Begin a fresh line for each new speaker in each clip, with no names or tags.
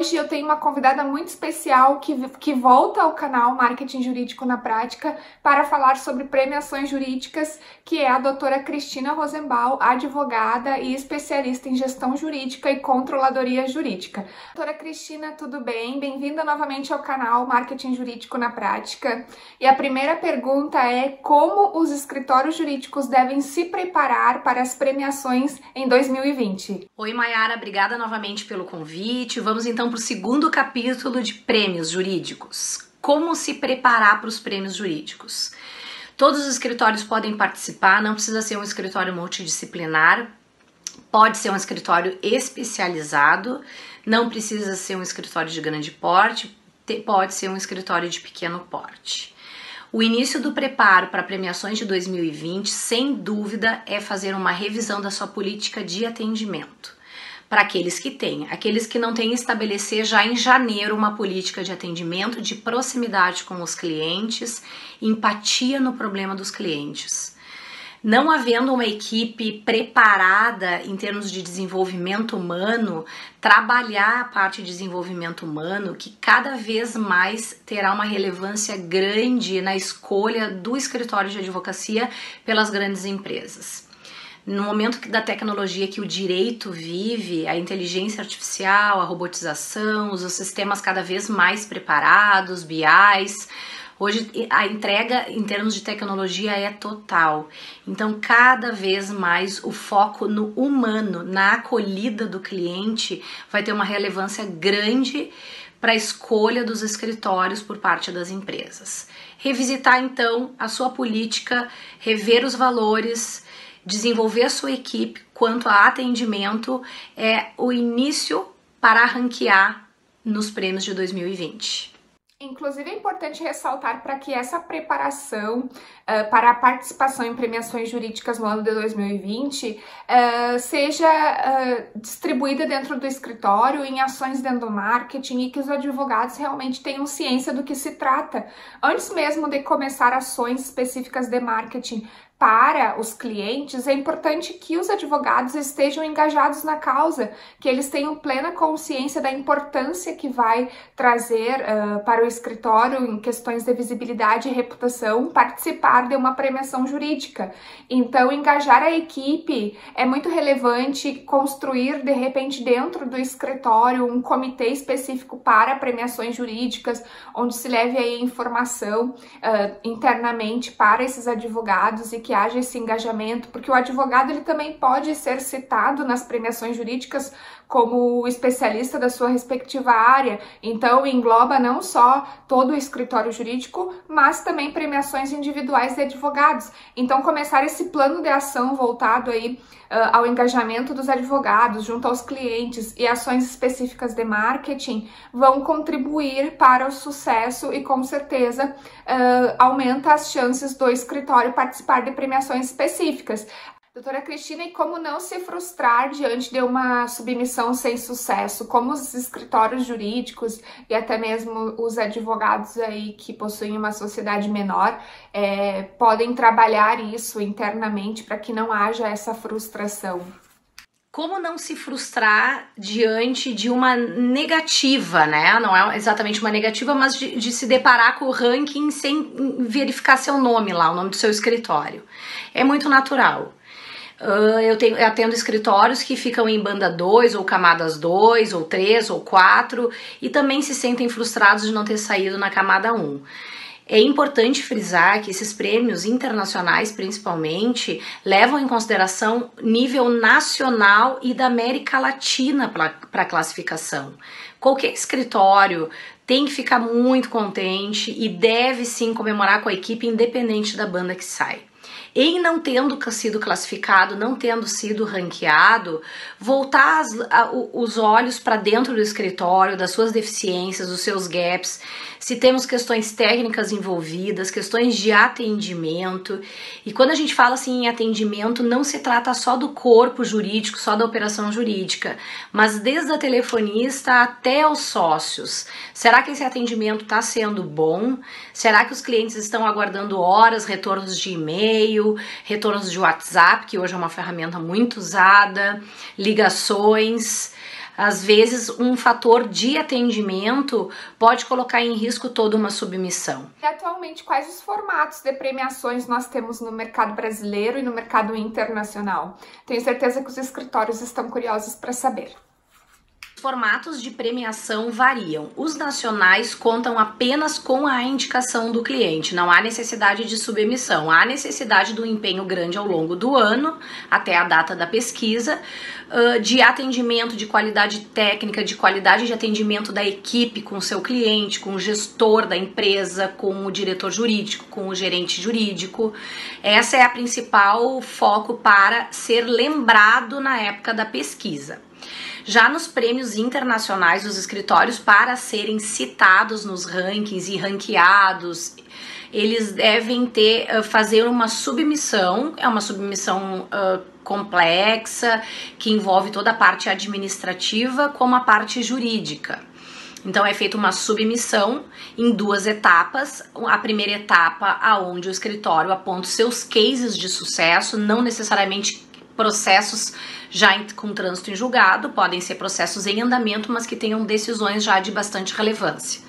Hoje eu tenho uma convidada muito especial que, que volta ao canal Marketing Jurídico na Prática para falar sobre premiações jurídicas, que é a doutora Cristina Rosenbaum, advogada e especialista em gestão jurídica e controladoria jurídica. Doutora Cristina, tudo bem? Bem-vinda novamente ao canal Marketing Jurídico na Prática. E a primeira pergunta é como os escritórios jurídicos devem se preparar para as premiações em 2020?
Oi, Mayara, obrigada novamente pelo convite. Vamos então para o segundo capítulo de prêmios jurídicos. Como se preparar para os prêmios jurídicos? Todos os escritórios podem participar, não precisa ser um escritório multidisciplinar, pode ser um escritório especializado, não precisa ser um escritório de grande porte, pode ser um escritório de pequeno porte. O início do preparo para premiações de 2020, sem dúvida, é fazer uma revisão da sua política de atendimento para aqueles que têm. Aqueles que não têm, estabelecer já em janeiro uma política de atendimento, de proximidade com os clientes, empatia no problema dos clientes. Não havendo uma equipe preparada em termos de desenvolvimento humano, trabalhar a parte de desenvolvimento humano, que cada vez mais terá uma relevância grande na escolha do escritório de advocacia pelas grandes empresas no momento da tecnologia que o direito vive, a inteligência artificial, a robotização, os sistemas cada vez mais preparados, BIs, Hoje a entrega em termos de tecnologia é total. Então, cada vez mais o foco no humano, na acolhida do cliente, vai ter uma relevância grande para a escolha dos escritórios por parte das empresas. Revisitar então a sua política, rever os valores, desenvolver a sua equipe quanto a atendimento é o início para ranquear nos prêmios de 2020.
Inclusive é importante ressaltar para que essa preparação uh, para a participação em premiações jurídicas no ano de 2020 uh, eh, seja uh, distribuída dentro do escritório, em ações dentro do marketing e que os advogados realmente tenham ciência do que se trata. Antes mesmo de começar ações específicas de marketing para os clientes, é importante que os advogados estejam engajados na causa, que eles tenham plena consciência da importância que vai trazer uh, para o escritório em questões de visibilidade e reputação participar de uma premiação jurídica. Então, engajar a equipe é muito relevante, construir de repente dentro do escritório um comitê específico para premiações jurídicas, onde se leve aí informação uh, internamente para esses advogados e que haja esse engajamento, porque o advogado ele também pode ser citado nas premiações jurídicas como especialista da sua respectiva área. Então, engloba não só todo o escritório jurídico, mas também premiações individuais de advogados. Então, começar esse plano de ação voltado aí uh, ao engajamento dos advogados junto aos clientes e ações específicas de marketing vão contribuir para o sucesso e com certeza uh, aumenta as chances do escritório participar de premiações específicas. Doutora Cristina, e como não se frustrar diante de uma submissão sem sucesso? Como os escritórios jurídicos e até mesmo os advogados aí que possuem uma sociedade menor é, podem trabalhar isso internamente para que não haja essa frustração?
Como não se frustrar diante de uma negativa, né? Não é exatamente uma negativa, mas de, de se deparar com o ranking sem verificar seu nome lá, o nome do seu escritório. É muito natural. Uh, eu, tenho, eu atendo escritórios que ficam em banda 2, ou camadas 2, ou 3, ou 4, e também se sentem frustrados de não ter saído na camada 1. Um. É importante frisar que esses prêmios internacionais, principalmente, levam em consideração nível nacional e da América Latina para a classificação. Qualquer escritório tem que ficar muito contente e deve sim comemorar com a equipe, independente da banda que sai em não tendo sido classificado, não tendo sido ranqueado, voltar as, a, os olhos para dentro do escritório, das suas deficiências, dos seus gaps, se temos questões técnicas envolvidas, questões de atendimento. E quando a gente fala assim em atendimento, não se trata só do corpo jurídico, só da operação jurídica, mas desde a telefonista até os sócios. Será que esse atendimento está sendo bom? Será que os clientes estão aguardando horas, retornos de e-mail? retornos de WhatsApp, que hoje é uma ferramenta muito usada, ligações. Às vezes, um fator de atendimento pode colocar em risco toda uma submissão.
E atualmente, quais os formatos de premiações nós temos no mercado brasileiro e no mercado internacional? Tenho certeza que os escritórios estão curiosos para saber.
Formatos de premiação variam. Os nacionais contam apenas com a indicação do cliente, não há necessidade de submissão, há necessidade do empenho grande ao longo do ano, até a data da pesquisa, de atendimento, de qualidade técnica, de qualidade de atendimento da equipe com o seu cliente, com o gestor da empresa, com o diretor jurídico, com o gerente jurídico. Essa é a principal foco para ser lembrado na época da pesquisa. Já nos prêmios internacionais, os escritórios, para serem citados nos rankings e ranqueados, eles devem ter uh, fazer uma submissão, é uma submissão uh, complexa que envolve toda a parte administrativa como a parte jurídica. Então é feita uma submissão em duas etapas. A primeira etapa, aonde o escritório aponta seus cases de sucesso, não necessariamente processos já em, com trânsito em julgado, podem ser processos em andamento, mas que tenham decisões já de bastante relevância.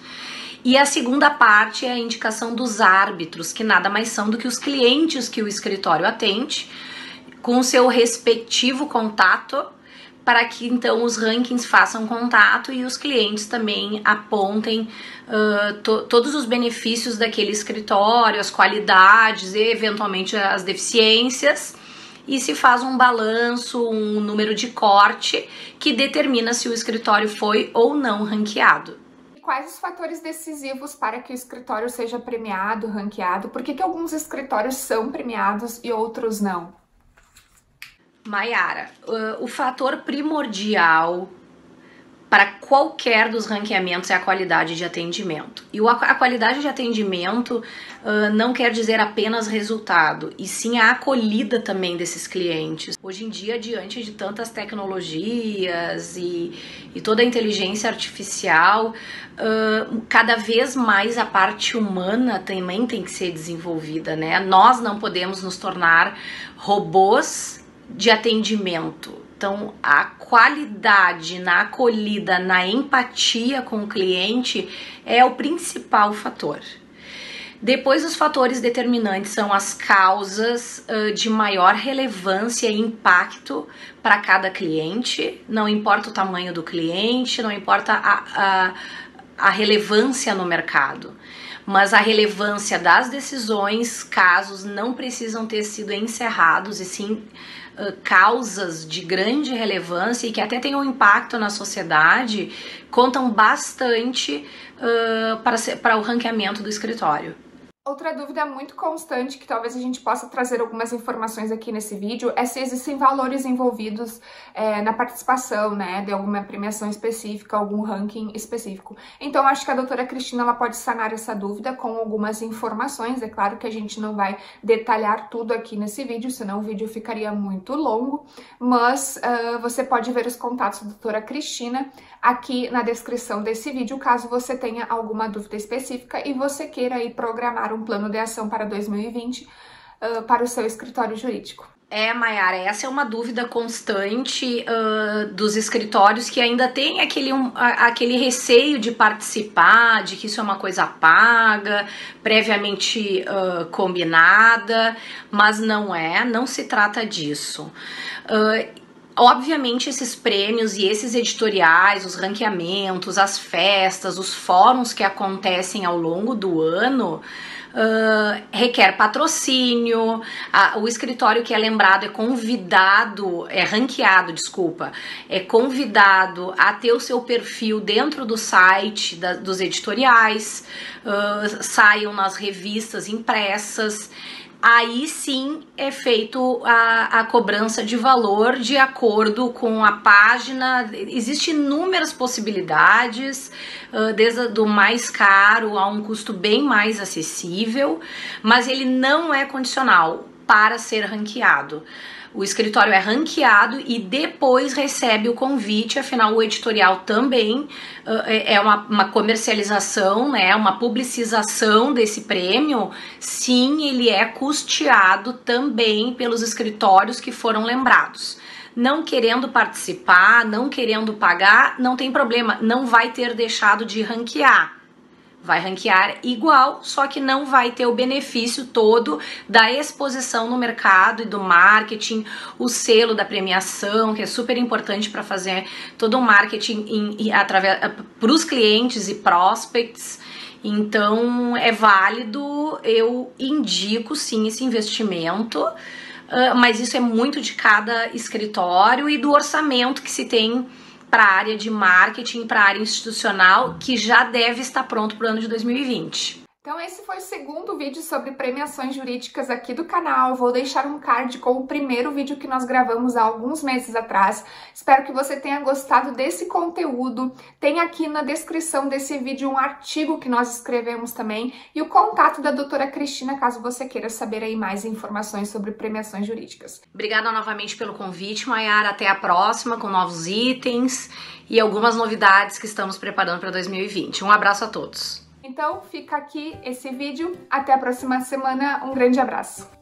E a segunda parte é a indicação dos árbitros, que nada mais são do que os clientes que o escritório atende, com o seu respectivo contato, para que então os rankings façam contato e os clientes também apontem uh, to todos os benefícios daquele escritório, as qualidades e eventualmente as deficiências e se faz um balanço, um número de corte que determina se o escritório foi ou não ranqueado.
Quais os fatores decisivos para que o escritório seja premiado, ranqueado? Por que, que alguns escritórios são premiados e outros não?
Maiara, o fator primordial para qualquer dos ranqueamentos é a qualidade de atendimento. E a qualidade de atendimento uh, não quer dizer apenas resultado, e sim a acolhida também desses clientes. Hoje em dia, diante de tantas tecnologias e, e toda a inteligência artificial, uh, cada vez mais a parte humana também tem que ser desenvolvida, né? Nós não podemos nos tornar robôs de atendimento então, a qualidade na acolhida, na empatia com o cliente é o principal fator. Depois, os fatores determinantes são as causas uh, de maior relevância e impacto para cada cliente, não importa o tamanho do cliente, não importa a, a, a relevância no mercado mas a relevância das decisões, casos não precisam ter sido encerrados e sim causas de grande relevância e que até um impacto na sociedade, contam bastante uh, para, para o ranqueamento do escritório.
Outra dúvida muito constante que talvez a gente possa trazer algumas informações aqui nesse vídeo é se existem valores envolvidos é, na participação, né, de alguma premiação específica, algum ranking específico. Então, acho que a doutora Cristina ela pode sanar essa dúvida com algumas informações. É claro que a gente não vai detalhar tudo aqui nesse vídeo, senão o vídeo ficaria muito longo, mas uh, você pode ver os contatos da doutora Cristina aqui na descrição desse vídeo, caso você tenha alguma dúvida específica e você queira aí programar um plano de ação para 2020 uh, para o seu escritório jurídico.
É, Mayara, essa é uma dúvida constante uh, dos escritórios que ainda tem aquele, um, aquele receio de participar, de que isso é uma coisa paga, previamente uh, combinada, mas não é, não se trata disso. Uh, Obviamente, esses prêmios e esses editoriais, os ranqueamentos, as festas, os fóruns que acontecem ao longo do ano. Uh, requer patrocínio, o escritório que é lembrado é convidado, é ranqueado, desculpa, é convidado a ter o seu perfil dentro do site da, dos editoriais, uh, saiam nas revistas impressas aí sim é feito a, a cobrança de valor de acordo com a página. Existem inúmeras possibilidades, desde do mais caro a um custo bem mais acessível, mas ele não é condicional para ser ranqueado. O escritório é ranqueado e depois recebe o convite, afinal, o editorial também uh, é uma, uma, comercialização, né, uma publicização desse prêmio. Sim, ele é custeado também pelos escritórios que foram lembrados. não querendo participar, não querendo pagar, não tem problema, não vai ter deixado de ranquear. Vai ranquear igual, só que não vai ter o benefício todo da exposição no mercado e do marketing, o selo da premiação, que é super importante para fazer todo o marketing para os clientes e prospects. Então é válido, eu indico sim esse investimento. Uh, mas isso é muito de cada escritório e do orçamento que se tem para a área de marketing, para a área institucional, que já deve estar pronto para o ano de 2020.
Então esse foi o segundo vídeo sobre premiações jurídicas aqui do canal. Vou deixar um card com o primeiro vídeo que nós gravamos há alguns meses atrás. Espero que você tenha gostado desse conteúdo. Tem aqui na descrição desse vídeo um artigo que nós escrevemos também e o contato da doutora Cristina, caso você queira saber aí mais informações sobre premiações jurídicas.
Obrigada novamente pelo convite, Mayara. Até a próxima com novos itens e algumas novidades que estamos preparando para 2020. Um abraço a todos.
Então fica aqui esse vídeo. Até a próxima semana. Um grande abraço.